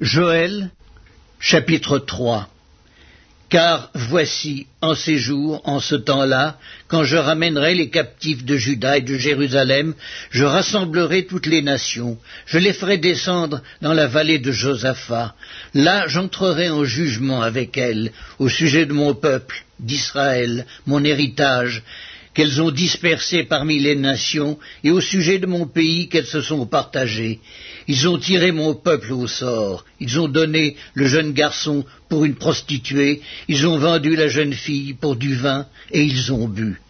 Joël chapitre 3 Car voici, en ces jours, en ce temps-là, quand je ramènerai les captifs de Juda et de Jérusalem, je rassemblerai toutes les nations, je les ferai descendre dans la vallée de Josaphat. Là j'entrerai en jugement avec elles au sujet de mon peuple, d'Israël, mon héritage, qu'elles ont dispersé parmi les nations, et au sujet de mon pays qu'elles se sont partagées. Ils ont tiré mon peuple au sort, ils ont donné le jeune garçon pour une prostituée, ils ont vendu la jeune fille pour du vin, et ils ont bu.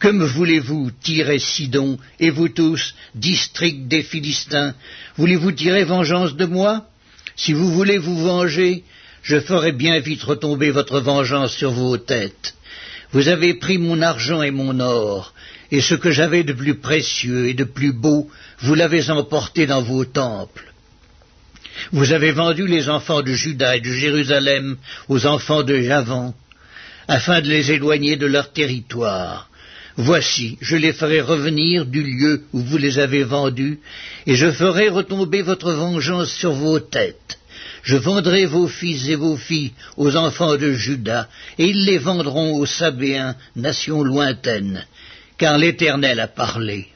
Que me voulez-vous tirer Sidon, et vous tous, district des Philistins, voulez-vous tirer vengeance de moi? Si vous voulez vous venger, je ferai bien vite retomber votre vengeance sur vos têtes. Vous avez pris mon argent et mon or, et ce que j'avais de plus précieux et de plus beau, vous l'avez emporté dans vos temples. Vous avez vendu les enfants de Juda et de Jérusalem aux enfants de Javan, afin de les éloigner de leur territoire. Voici, je les ferai revenir du lieu où vous les avez vendus, et je ferai retomber votre vengeance sur vos têtes. Je vendrai vos fils et vos filles aux enfants de Juda, et ils les vendront aux Sabéens, nation lointaine, car l'Éternel a parlé.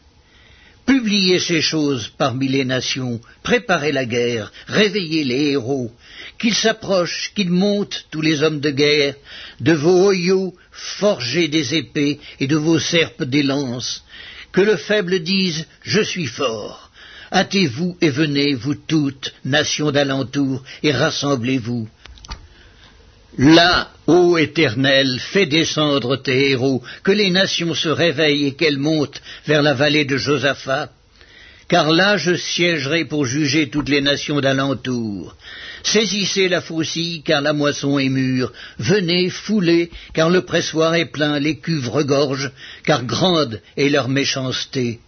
Publiez ces choses parmi les nations, préparez la guerre, réveillez les héros, qu'ils s'approchent, qu'ils montent, tous les hommes de guerre, de vos hoyaux forgez des épées et de vos serpes des lances, que le faible dise Je suis fort Hâtez-vous et venez, vous toutes, nations d'alentour, et rassemblez-vous. Là, ô Éternel, fais descendre tes héros, que les nations se réveillent et qu'elles montent vers la vallée de Josaphat. Car là je siégerai pour juger toutes les nations d'alentour. Saisissez la faucille, car la moisson est mûre. Venez, foulez, car le pressoir est plein, les cuves regorgent, car grande est leur méchanceté.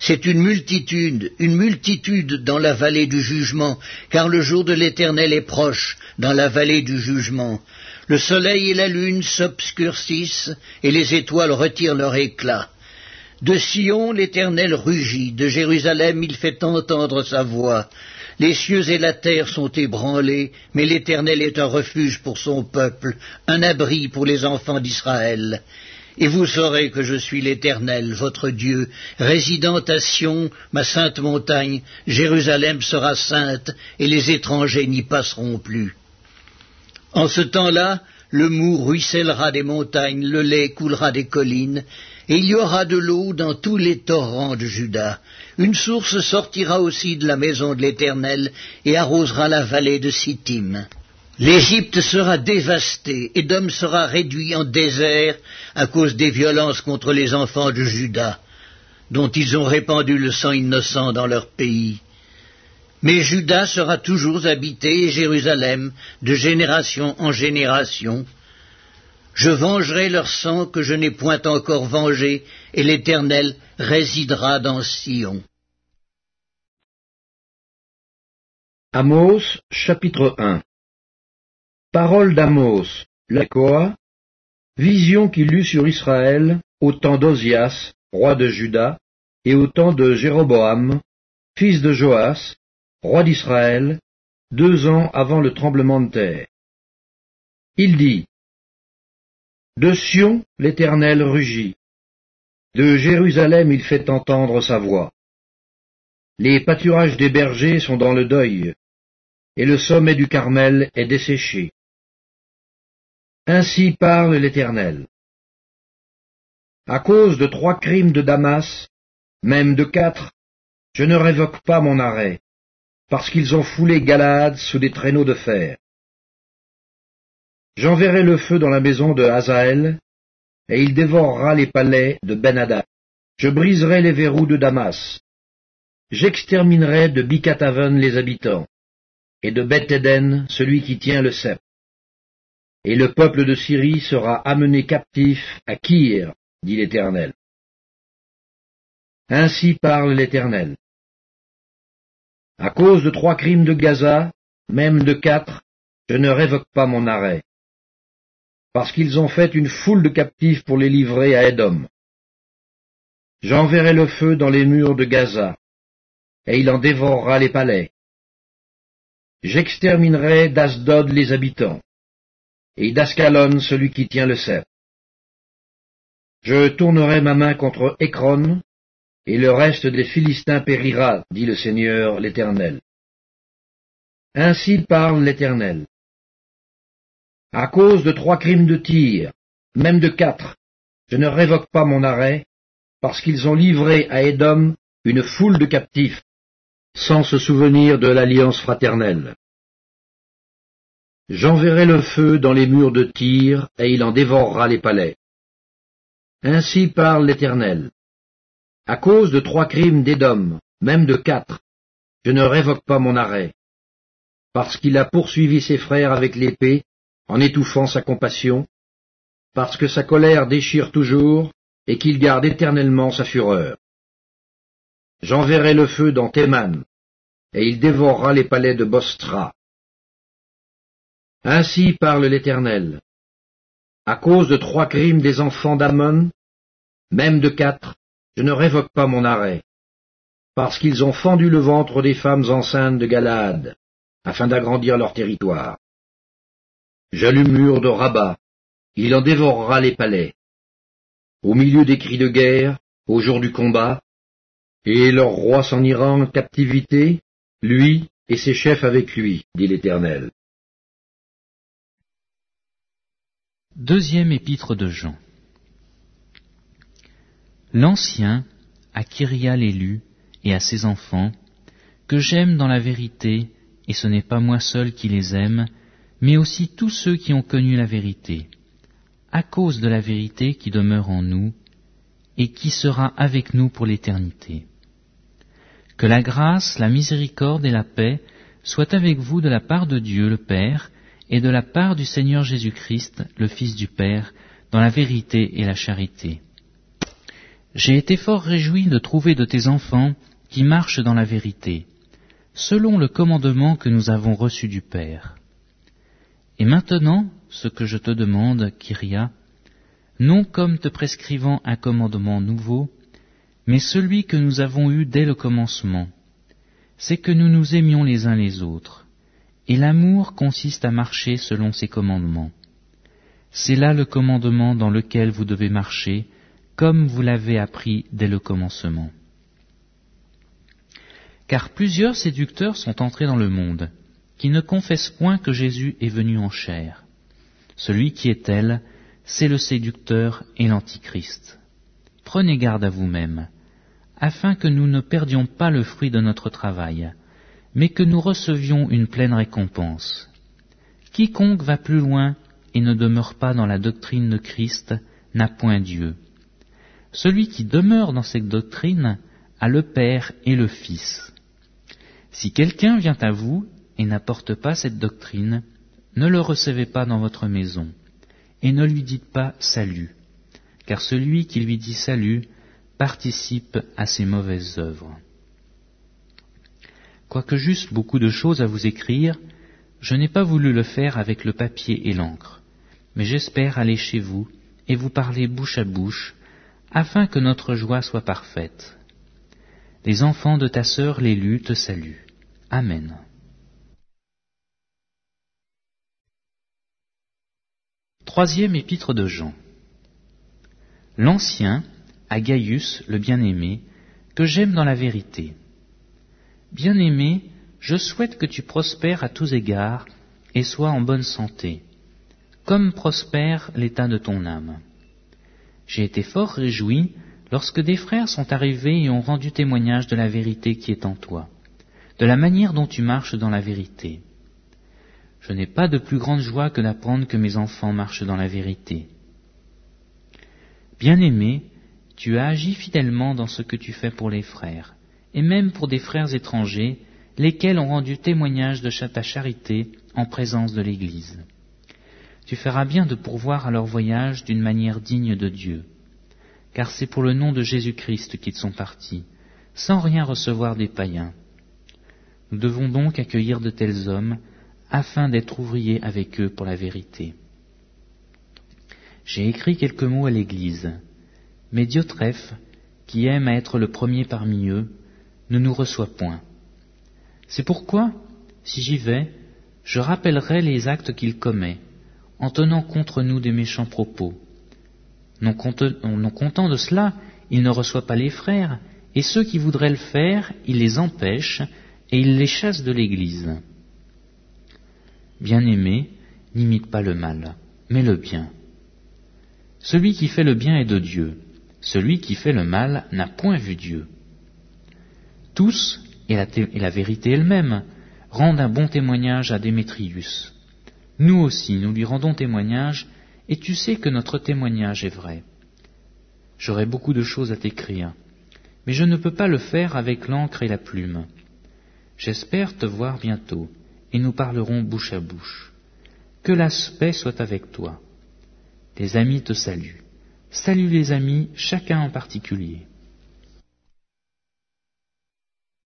C'est une multitude, une multitude dans la vallée du jugement, car le jour de l'Éternel est proche dans la vallée du jugement. Le soleil et la lune s'obscurcissent, et les étoiles retirent leur éclat. De Sion l'Éternel rugit, de Jérusalem il fait entendre sa voix. Les cieux et la terre sont ébranlés, mais l'Éternel est un refuge pour son peuple, un abri pour les enfants d'Israël. Et vous saurez que je suis l'Éternel, votre Dieu, résidant à Sion, ma sainte montagne, Jérusalem sera sainte, et les étrangers n'y passeront plus. En ce temps-là, le mou ruissellera des montagnes, le lait coulera des collines, et il y aura de l'eau dans tous les torrents de Juda. Une source sortira aussi de la maison de l'Éternel et arrosera la vallée de Sittim. L'Égypte sera dévastée, Édom sera réduit en désert à cause des violences contre les enfants de Juda, dont ils ont répandu le sang innocent dans leur pays. Mais Juda sera toujours habité et Jérusalem de génération en génération. Je vengerai leur sang que je n'ai point encore vengé, et l'Éternel résidera dans Sion. Amos chapitre 1 Parole d'Amos, l'Akoa, vision qu'il eut sur Israël au temps d'Ozias, roi de Juda, et au temps de Jéroboam, fils de Joas, roi d'Israël, deux ans avant le tremblement de terre. Il dit, De Sion l'Éternel rugit, de Jérusalem il fait entendre sa voix. Les pâturages des bergers sont dans le deuil, et le sommet du Carmel est desséché. Ainsi parle l'Éternel. À cause de trois crimes de Damas, même de quatre, je ne révoque pas mon arrêt, parce qu'ils ont foulé Galaad sous des traîneaux de fer. J'enverrai le feu dans la maison de Hazaël, et il dévorera les palais de Ben Je briserai les verrous de Damas. J'exterminerai de Bikataven les habitants, et de Beth Eden celui qui tient le sceptre et le peuple de Syrie sera amené captif à Kir, dit l'Éternel. Ainsi parle l'Éternel. À cause de trois crimes de Gaza, même de quatre, je ne révoque pas mon arrêt, parce qu'ils ont fait une foule de captifs pour les livrer à Édom. J'enverrai le feu dans les murs de Gaza, et il en dévorera les palais. J'exterminerai d'Asdod les habitants, et d'Ascalon celui qui tient le sceptre. Je tournerai ma main contre Écron, et le reste des Philistins périra, dit le Seigneur l'Éternel. Ainsi parle l'Éternel. À cause de trois crimes de tir, même de quatre, je ne révoque pas mon arrêt, parce qu'ils ont livré à Édom une foule de captifs, sans se souvenir de l'alliance fraternelle. J'enverrai le feu dans les murs de Tyr, et il en dévorera les palais. Ainsi parle l'Éternel. À cause de trois crimes d'Édom, même de quatre, je ne révoque pas mon arrêt, parce qu'il a poursuivi ses frères avec l'épée, en étouffant sa compassion, parce que sa colère déchire toujours, et qu'il garde éternellement sa fureur. J'enverrai le feu dans Théman, et il dévorera les palais de Bostra. Ainsi parle l'Éternel. À cause de trois crimes des enfants d'Ammon, même de quatre, je ne révoque pas mon arrêt, parce qu'ils ont fendu le ventre des femmes enceintes de Galaad, afin d'agrandir leur territoire. J'allume mur de Rabat, il en dévorera les palais. Au milieu des cris de guerre, au jour du combat, et leur roi s'en ira en captivité, lui et ses chefs avec lui, dit l'Éternel. Deuxième épître de Jean. L'Ancien, à Kyria l'élu et à ses enfants, que j'aime dans la vérité, et ce n'est pas moi seul qui les aime, mais aussi tous ceux qui ont connu la vérité, à cause de la vérité qui demeure en nous, et qui sera avec nous pour l'éternité. Que la grâce, la miséricorde et la paix soient avec vous de la part de Dieu le Père et de la part du Seigneur Jésus-Christ, le Fils du Père, dans la vérité et la charité. J'ai été fort réjoui de trouver de tes enfants qui marchent dans la vérité, selon le commandement que nous avons reçu du Père. Et maintenant, ce que je te demande, Kyria, non comme te prescrivant un commandement nouveau, mais celui que nous avons eu dès le commencement, c'est que nous nous aimions les uns les autres, et l'amour consiste à marcher selon ses commandements. C'est là le commandement dans lequel vous devez marcher, comme vous l'avez appris dès le commencement. Car plusieurs séducteurs sont entrés dans le monde, qui ne confessent point que Jésus est venu en chair. Celui qui est elle, c'est le séducteur et l'antichrist. Prenez garde à vous-même, afin que nous ne perdions pas le fruit de notre travail, mais que nous recevions une pleine récompense. Quiconque va plus loin et ne demeure pas dans la doctrine de Christ n'a point Dieu. Celui qui demeure dans cette doctrine a le Père et le Fils. Si quelqu'un vient à vous et n'apporte pas cette doctrine, ne le recevez pas dans votre maison, et ne lui dites pas salut, car celui qui lui dit salut participe à ses mauvaises œuvres. Quoique j'eusse beaucoup de choses à vous écrire, je n'ai pas voulu le faire avec le papier et l'encre, mais j'espère aller chez vous et vous parler bouche à bouche, afin que notre joie soit parfaite. Les enfants de ta sœur l'élu te saluent. Amen. Troisième épître de Jean. L'Ancien, à Gaius le bien-aimé, que j'aime dans la vérité. Bien-aimé, je souhaite que tu prospères à tous égards et sois en bonne santé, comme prospère l'état de ton âme. J'ai été fort réjoui lorsque des frères sont arrivés et ont rendu témoignage de la vérité qui est en toi, de la manière dont tu marches dans la vérité. Je n'ai pas de plus grande joie que d'apprendre que mes enfants marchent dans la vérité. Bien-aimé, tu as agi fidèlement dans ce que tu fais pour les frères, et même pour des frères étrangers, lesquels ont rendu témoignage de ta charité en présence de l'Église. Tu feras bien de pourvoir à leur voyage d'une manière digne de Dieu, car c'est pour le nom de Jésus-Christ qu'ils sont partis, sans rien recevoir des païens. Nous devons donc accueillir de tels hommes, afin d'être ouvriers avec eux pour la vérité. J'ai écrit quelques mots à l'Église, mais Diotrephe, qui aime à être le premier parmi eux, ne nous reçoit point. C'est pourquoi, Si j'y vais, je rappellerai les actes qu'il commet, en tenant contre nous des méchants propos. Non, content de cela, il ne reçoit pas les frères, et ceux qui voudraient le faire, il les empêche, et il les chasse de l'Église. Bien-aimé, n'imite pas le mal, mais le bien. Celui qui fait le bien est de Dieu, celui qui fait le mal n'a point vu Dieu. Tous, et la, vérité elle-même, rendent un bon témoignage à Démétrius. Nous aussi, nous lui rendons témoignage, et tu sais que notre témoignage est vrai. J'aurais beaucoup de choses à t'écrire, mais je ne peux pas le faire avec l'encre et la plume. J'espère te voir bientôt, et nous parlerons bouche à bouche. Que la paix soit avec toi. Tes amis te saluent. Salue les amis, chacun en particulier.